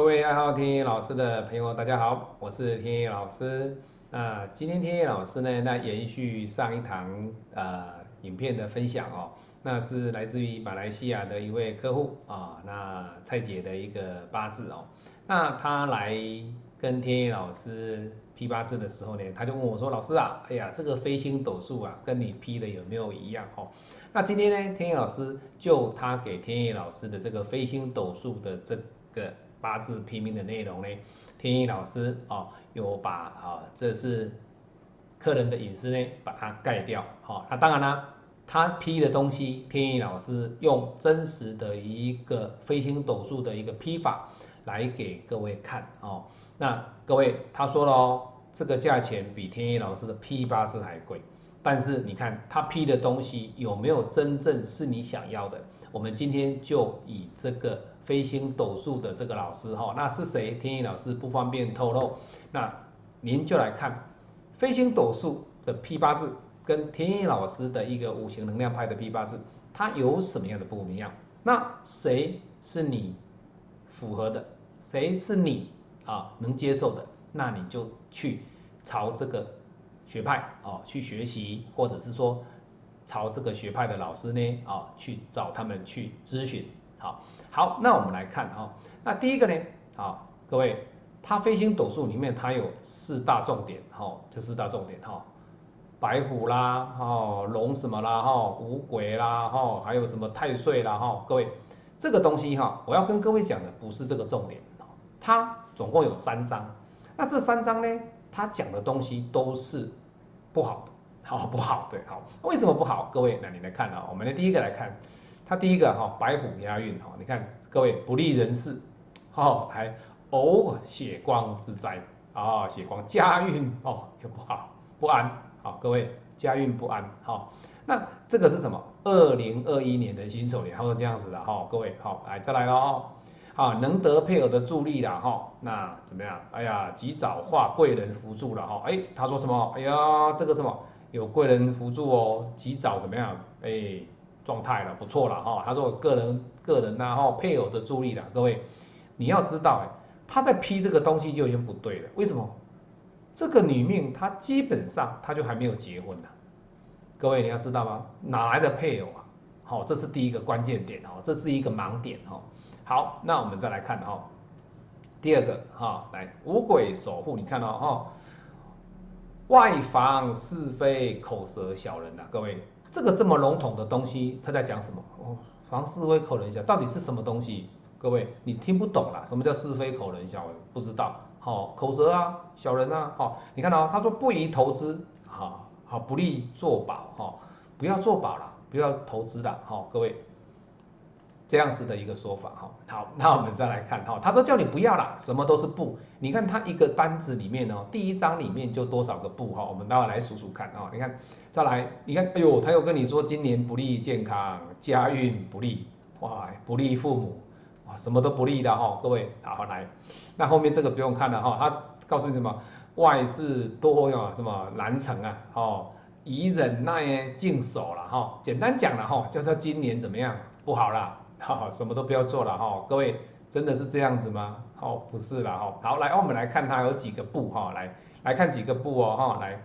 各位爱好天意老师的朋友，大家好，我是天意老师。那今天天意老师呢，那延续上一堂呃影片的分享哦，那是来自于马来西亚的一位客户啊，那蔡姐的一个八字哦，那他来跟天意老师批八字的时候呢，他就问我说：“老师啊，哎呀，这个飞星斗数啊，跟你批的有没有一样哦？”那今天呢，天意老师就他给天意老师的这个飞星斗数的这个。八字批命的内容呢？天意老师哦，有把啊，这是客人的隐私呢，把它盖掉。好，那当然啦，他批的东西，天意老师用真实的一个飞星斗数的一个批法来给各位看哦。那各位他说了哦，这个价钱比天意老师的批八字还贵，但是你看他批的东西有没有真正是你想要的？我们今天就以这个。飞星斗数的这个老师哈，那是谁？天意老师不方便透露。那您就来看飞星斗数的批八字，跟天意老师的一个五行能量派的批八字，它有什么样的不一样？那谁是你符合的？谁是你啊能接受的？那你就去朝这个学派哦去学习，或者是说朝这个学派的老师呢啊去找他们去咨询。好。好，那我们来看哈，那第一个呢，好，各位，它飞星斗数里面它有四大重点，哈，这四大重点哈，白虎啦，哈，龙什么啦，哈，五鬼啦，哈，还有什么太岁啦，哈，各位，这个东西哈，我要跟各位讲的不是这个重点，它总共有三章，那这三章呢，它讲的东西都是不好的，好不好？对，好，为什么不好？各位，那你来看啊，我们的第一个来看。他第一个哈白虎押运哈，你看各位不利人事，哈还偶血光之灾啊，血光家运哦又不好不安，好各位家运不安好，那这个是什么？二零二一年的辛丑年，他说这样子的哈，各位好来再来了哈，好能得配偶的助力了哈，那怎么样？哎呀及早化贵人扶助了哈，哎他说什么？哎呀这个什么有贵人扶助哦，及早怎么样？哎。状态了，不错了哈。他说个人个人然后配偶的助力了，各位你要知道哎，他在批这个东西就已经不对了。为什么？这个女命她基本上她就还没有结婚呢。各位你要知道吗？哪来的配偶啊？好，这是第一个关键点哈，这是一个盲点哈。好，那我们再来看哈，第二个哈，来五鬼守护，你看到哈，外防是非口舌小人呐，各位。这个这么笼统的东西，他在讲什么？哦，防是非口人笑，到底是什么东西？各位，你听不懂啦？什么叫是非口人笑？不知道。好，口舌啊，小人啊，好，你看到他说不宜投资，好好不利做保，哈，不要做保了，不要投资的，好，各位。这样子的一个说法哈，好，那我们再来看哈，他都叫你不要啦，什么都是不，你看他一个单子里面呢，第一章里面就多少个不哈，我们待会来数数看啊，你看，再来，你看，哎呦，他又跟你说今年不利健康，家运不利，哇，不利父母，哇，什么都不利的哈，各位，好来，那后面这个不用看了哈，他告诉你什么，外事多呀，什么难成啊，哦，以忍耐静守了哈，简单讲了哈，就是今年怎么样，不好了。好，什么都不要做了哈，各位真的是这样子吗？好，不是了哈。好，来，我们来看它有几个步哈，来来看几个步哦哈，来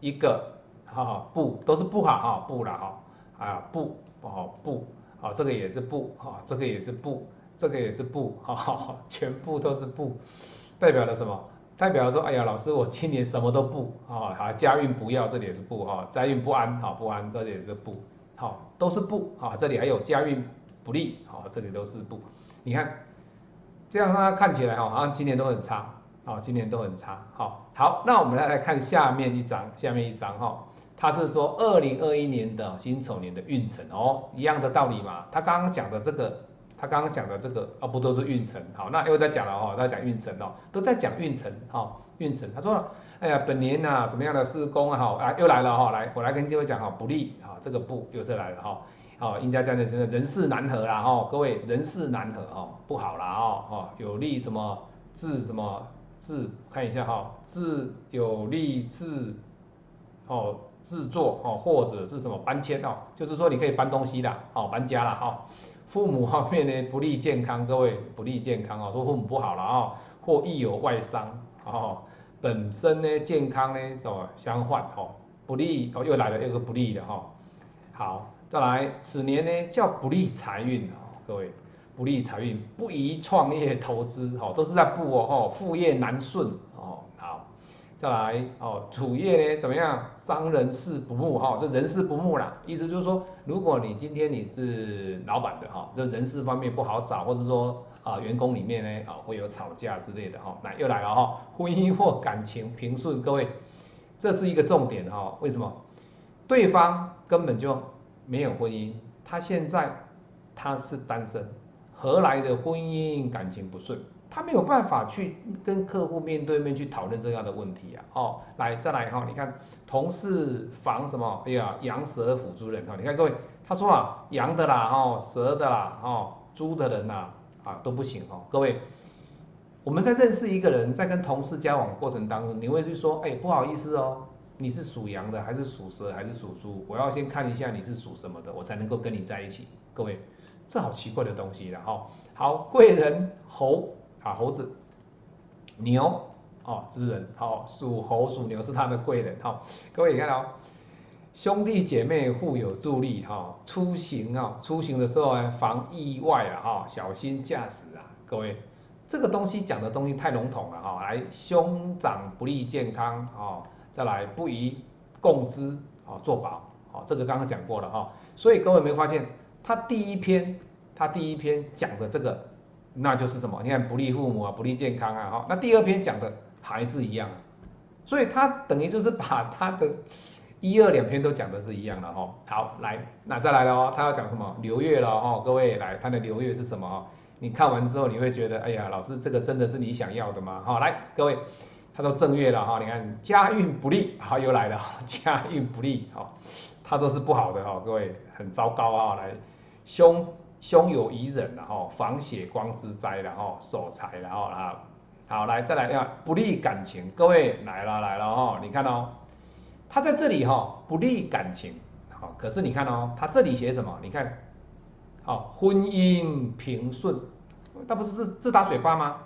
一个哈步都是不好哈步了哈啊步哦步好，这个也是步哈，这个也是步，这个也是步哈，全部都是步，代表了什么？代表说，哎呀，老师我今年什么都不啊，好家运不要，这里也是不哈，灾运不安好不安，这里也是不好，都是不啊，这里还有家运。不利，好，这里都是不，你看，这样它看起来哈，好像今年都很差，好，今年都很差，好，好，那我们来来看下面一张，下面一张哈，它是说二零二一年的辛丑年的运程哦，一样的道理嘛，他刚刚讲的这个，他刚刚讲的这个，哦不都是运程，好，那又在讲了哈，在讲运程哦，都在讲运程，哈，运程，他说，哎呀，本年呐怎么样的施工啊，好，啊又来了哈，来，我来跟各位讲哈，不利，好，这个不又是来了哈。哦应家这样的真的人事难合啦，哦，各位人事难合哦，不好啦，哦，哦，有利什么制什么制，看一下哈，制有利制，哦，制作哦，或者是什么搬迁哦，就是说你可以搬东西的，哦，搬家了哈，父母方面呢不利健康，各位不利健康哦，说父母不好了啊，或亦有外伤哦，本身呢健康呢什么相患哦，不利哦又来了一个不利的哈，好再来此年呢叫不利财运哦，各位不利财运不宜创业投资哦，都是在不哦，副业难顺哦，好。再来哦，主业呢怎么样？伤人事不睦哈，就人事不睦啦。意思就是说，如果你今天你是老板的哈，就人事方面不好找，或者说啊员工里面呢啊会有吵架之类的哈。那又来了哈，婚姻或感情平顺，各位，这是一个重点哈。为什么？对方根本就没有婚姻，他现在他是单身，何来的婚姻感情不顺？他没有办法去跟客户面对面去讨论这样的问题啊！哦，来再来哈，你看同事防什么？哎呀，羊蛇辅助人哈，你看各位，他说啊，羊的啦，哦，蛇的啦，哦，猪的人呐，啊都不行哦。各位，我们在认识一个人，在跟同事交往过程当中，你会去说，哎，不好意思哦，你是属羊的，还是属蛇，还是属猪？我要先看一下你是属什么的，我才能够跟你在一起。各位，这好奇怪的东西了哈。好，贵人猴。啊，猴子、牛，哦，之人，好，属猴、属牛是他的贵人，好，各位你看哦，兄弟姐妹互有助力，哈，出行啊，出行的时候呢，防意外啊，哈，小心驾驶啊，各位，这个东西讲的东西太笼统了，哈，来，兄长不利健康，哦，再来不宜共资，啊，做保，哦，这个刚刚讲过了，哈，所以各位没发现，他第一篇，他第一篇讲的这个。那就是什么？你看不利父母啊，不利健康啊，哈。那第二篇讲的还是一样，所以他等于就是把他的一二两篇都讲的是一样的哈。好，来，那再来了哦，他要讲什么流月了哈？各位来，他的流月是什么？你看完之后你会觉得，哎呀，老师这个真的是你想要的吗？好，来，各位，他都正月了哈，你看家运不利，好又来了，家运不利，好，他都是不好的哈，各位很糟糕啊，来凶。胸有宜人，然后防血光之灾，然后守财，然后啊，好来再来要不利感情，各位来了来了哈，你看哦，他在这里哈不利感情，好，可是你看哦，他这里写什么？你看，好婚姻平顺，他不是自自打嘴巴吗？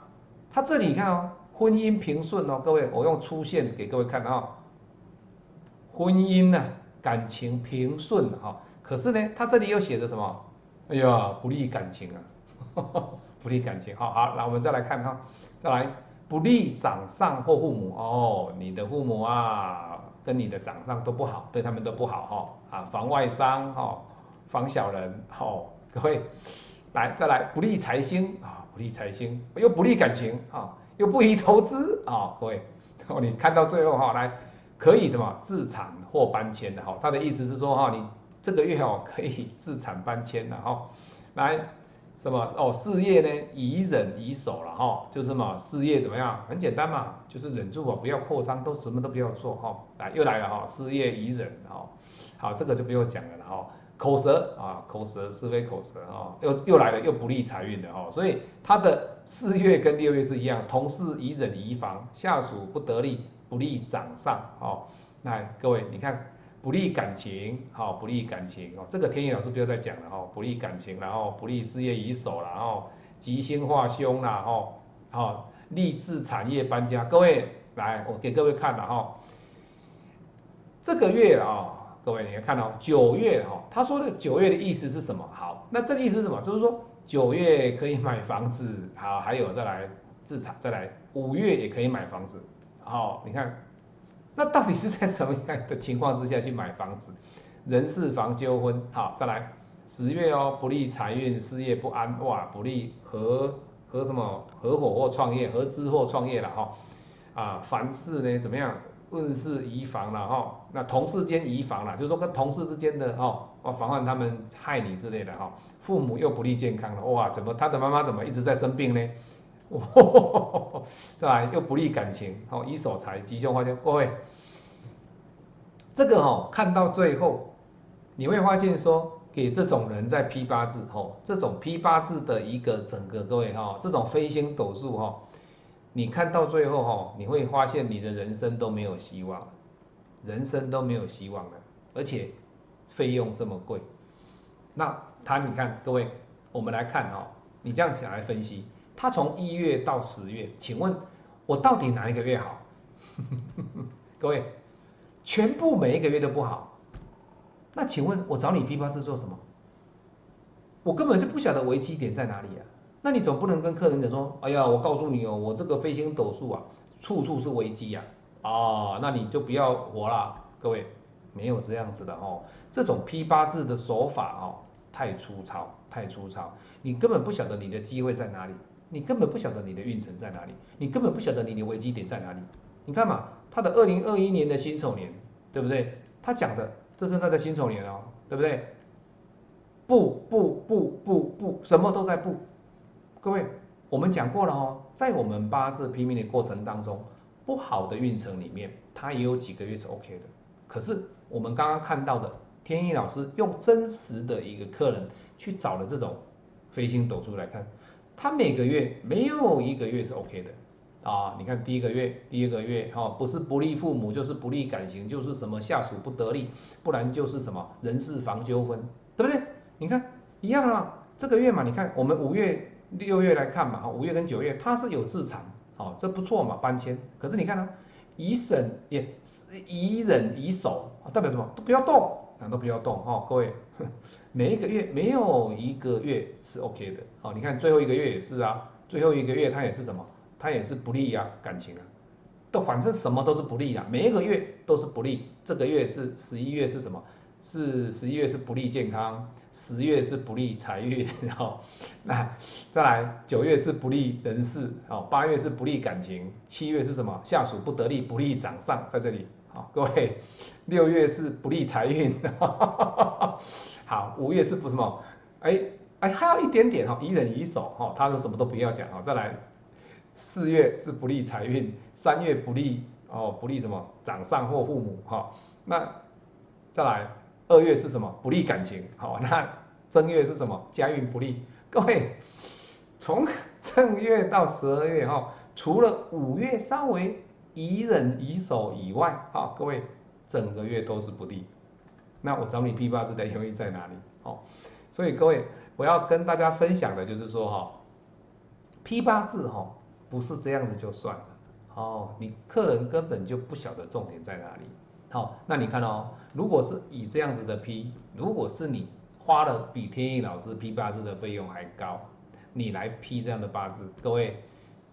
他这里看哦，婚姻平顺哦，各位我用粗线给各位看哦，婚姻呢感情平顺哈，可是呢他这里又写着什么？哎呀，不利感情啊，不利感情。好好，那我们再来看哈，再来不利长上或父母。哦，你的父母啊，跟你的长上都不好，对他们都不好哈。啊，防外伤哈，防小人好，各位来再来不利财星啊，不利财星又不利感情啊，又不宜投资啊，各位哦，你看到最后哈，来可以什么自产或搬迁的哈，他的意思是说哈，你。这个月哦可以自产搬迁的哈，来什么哦事业呢宜忍宜守了哈，就是什么事业怎么样？很简单嘛，就是忍住啊，不要扩张，都什么都不要做哈。来又来了哈，事业宜忍哈，好这个就不用讲了了哈。口舌啊口舌是非口舌啊，又又来了又不利财运的哈，所以他的四月跟六月是一样，同事以忍以防，下属不得力不利掌上哦。那各位你看。不利感情，好，不利感情哦，这个天野老师不要再讲了哈，不利感情，然后不利事业已守了，然后吉星化凶了，哈，好，立志产业搬家，各位来，我给各位看了哈，这个月啊，各位你要看到九月哈，他说的九月的意思是什么？好，那这个意思是什么？就是说九月可以买房子，好，还有再来自产，再来五月也可以买房子，好，你看。那到底是在什么样的情况之下去买房子？人事房纠纷，好，再来十月哦，不利财运，事业不安，哇，不利合合什么合伙或创业，合资或创业了哈，啊，凡事呢怎么样？问事宜防了哈，那同事间宜防了，就是说跟同事之间的哈，哦，防范他们害你之类的哈，父母又不利健康了，哇，怎么他的妈妈怎么一直在生病呢？再来 又不利感情，好以守财吉凶化凶。各位，这个哈看到最后，你会发现说，给这种人在批八字，哈，这种批八字的一个整个各位哈，这种飞星斗数哈，你看到最后哈，你会发现你的人生都没有希望，人生都没有希望了，而且费用这么贵，那他你看各位。我们来看哈，你这样想来分析，他从一月到十月，请问我到底哪一个月好？各位，全部每一个月都不好，那请问我找你批八字做什么？我根本就不晓得危机点在哪里啊！那你总不能跟客人讲说，哎呀，我告诉你哦，我这个飞星斗数啊，处处是危机呀，啊，那你就不要活了。各位，没有这样子的哦，这种批八字的手法哦，太粗糙，太粗糙，你根本不晓得你的机会在哪里，你根本不晓得你的运程在哪里，你根本不晓得你的危机点在哪里。你看嘛，他的二零二一年的辛丑年，对不对？他讲的这是他的辛丑年哦，对不对？不不不不不，什么都在不。各位，我们讲过了哦，在我们八字拼命的过程当中，不好的运程里面，它也有几个月是 OK 的。可是我们刚刚看到的，天意老师用真实的一个客人去找了这种飞星斗数来看，他每个月没有一个月是 OK 的。啊，你看第一个月、第二个月，哈，不是不利父母，就是不利感情，就是什么下属不得力，不然就是什么人事房纠纷，对不对？你看一样啊，这个月嘛，你看我们五月、六月来看嘛，哈，五月跟九月它是有自产，哦，这不错嘛，搬迁。可是你看呢，以审也以忍以守，代表什么？都不要动，啊，都不要动，哈，各位，每一个月没有一个月是 OK 的，好，你看最后一个月也是啊，最后一个月它也是什么？它也是不利啊，感情啊，都反正什么都是不利啊，每一个月都是不利。这个月是十一月是什么？是十一月是不利健康，十月是不利财运，然后那再来九月是不利人事，哦，八月是不利感情，七月是什么？下属不得力，不利掌上，在这里，好，各位，六月是不利财运，好，五月是不什么？哎哎，还有一点点哈，以忍以守哈，他说什么都不要讲哈，再来。四月是不利财运，三月不利哦，不利什么长上或父母哈。那再来二月是什么？不利感情。好，那正月是什么？家运不利。各位，从正月到十二月哈，除了五月稍微宜人宜守以外，哈，各位整个月都是不利。那我找你批八字的原因在哪里？哦，所以各位我要跟大家分享的就是说哈，批八字哈。不是这样子就算了哦，你客人根本就不晓得重点在哪里。好，那你看哦，如果是以这样子的批，如果是你花了比天意老师批八字的费用还高，你来批这样的八字，各位，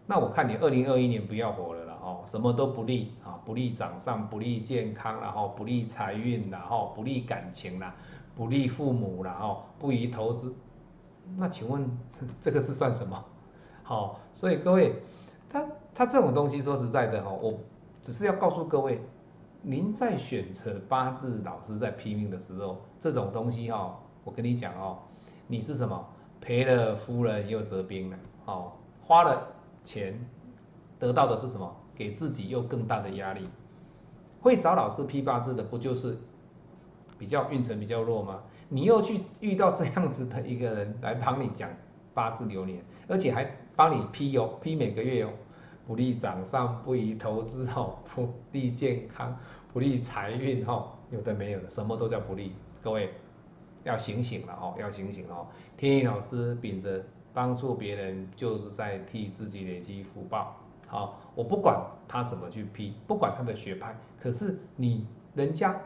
那我看你二零二一年不要活了了哦，什么都不利啊，不利掌上，不利健康，然后不利财运，然后不利感情啦，不利父母，然后不宜投资，那请问 这个是算什么？好，所以各位，他他这种东西说实在的哈，我只是要告诉各位，您在选择八字老师在批命的时候，这种东西哈，我跟你讲哦，你是什么赔了夫人又折兵了，哦，花了钱得到的是什么？给自己又更大的压力。会找老师批八字的，不就是比较运程比较弱吗？你又去遇到这样子的一个人来帮你讲八字流年，而且还。帮你批哦，批每个月哦，不利掌上，不宜投资哦，不利健康，不利财运哦，有的没有的，什么都叫不利。各位要醒醒了哦，要醒醒哦。天意老师秉着帮助别人，就是在替自己累积福报。好，我不管他怎么去批，不管他的学派，可是你人家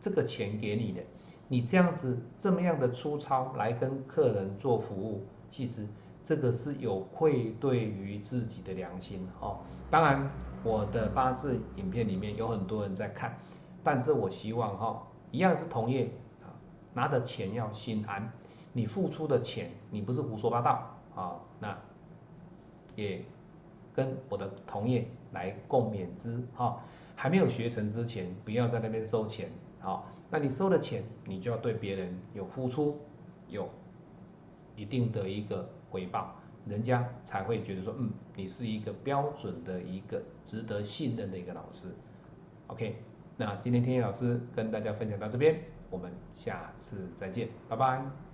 这个钱给你的，你这样子这么样的粗糙来跟客人做服务，其实。这个是有愧对于自己的良心哦。当然，我的八字影片里面有很多人在看，但是我希望哈，一样是同业啊，拿的钱要心安。你付出的钱，你不是胡说八道啊。那也跟我的同业来共勉之哈。还没有学成之前，不要在那边收钱啊。那你收了钱，你就要对别人有付出，有一定的一个。回报，人家才会觉得说，嗯，你是一个标准的一个值得信任的一个老师。OK，那今天天野老师跟大家分享到这边，我们下次再见，拜拜。